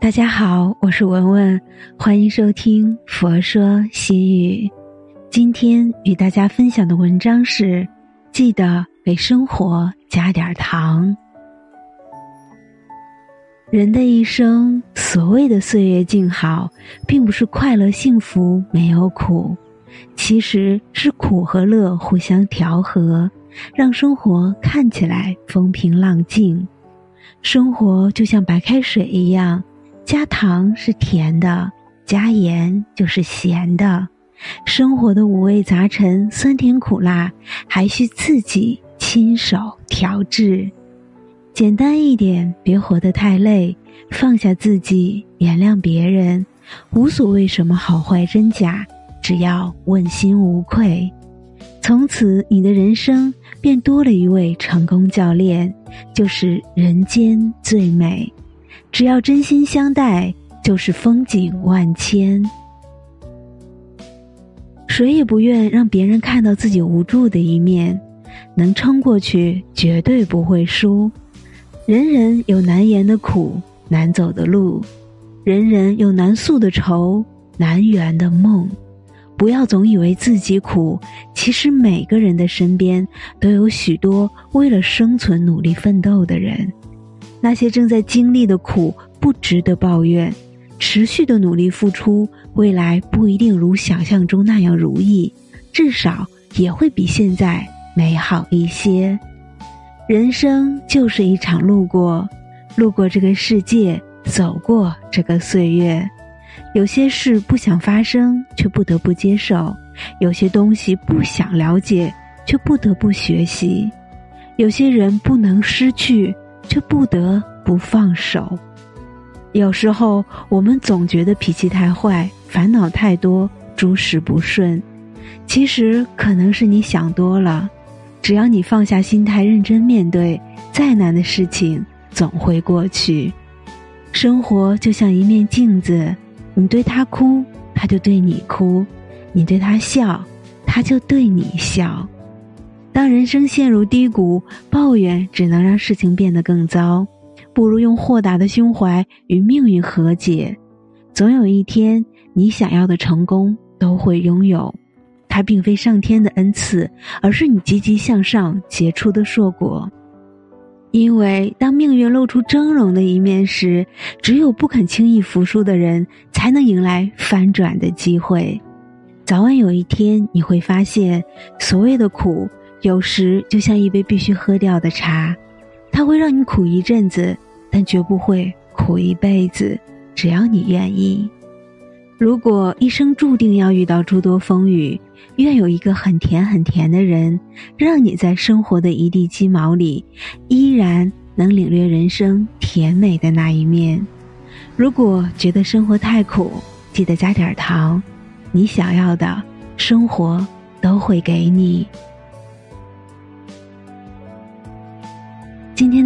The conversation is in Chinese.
大家好，我是文文，欢迎收听《佛说心语》。今天与大家分享的文章是：记得给生活加点糖。人的一生，所谓的岁月静好，并不是快乐幸福没有苦，其实是苦和乐互相调和，让生活看起来风平浪静。生活就像白开水一样，加糖是甜的，加盐就是咸的。生活的五味杂陈，酸甜苦辣，还需自己亲手调制。简单一点，别活得太累，放下自己，原谅别人，无所谓什么好坏真假，只要问心无愧。从此，你的人生便多了一位成功教练，就是人间最美。只要真心相待，就是风景万千。谁也不愿让别人看到自己无助的一面，能撑过去，绝对不会输。人人有难言的苦，难走的路；人人有难诉的愁，难圆的梦。不要总以为自己苦，其实每个人的身边都有许多为了生存努力奋斗的人。那些正在经历的苦，不值得抱怨。持续的努力付出，未来不一定如想象中那样如意，至少也会比现在美好一些。人生就是一场路过，路过这个世界，走过这个岁月。有些事不想发生，却不得不接受；有些东西不想了解，却不得不学习；有些人不能失去，却不得不放手。有时候，我们总觉得脾气太坏，烦恼太多，诸事不顺。其实，可能是你想多了。只要你放下心态，认真面对，再难的事情总会过去。生活就像一面镜子，你对他哭，他就对你哭；你对他笑，他就对你笑。当人生陷入低谷，抱怨只能让事情变得更糟，不如用豁达的胸怀与命运和解。总有一天，你想要的成功都会拥有。它并非上天的恩赐，而是你积极向上结出的硕果。因为当命运露出峥嵘的一面时，只有不肯轻易服输的人，才能迎来翻转的机会。早晚有一天，你会发现，所谓的苦，有时就像一杯必须喝掉的茶，它会让你苦一阵子，但绝不会苦一辈子。只要你愿意。如果一生注定要遇到诸多风雨，愿有一个很甜很甜的人，让你在生活的一地鸡毛里，依然能领略人生甜美的那一面。如果觉得生活太苦，记得加点糖，你想要的生活都会给你。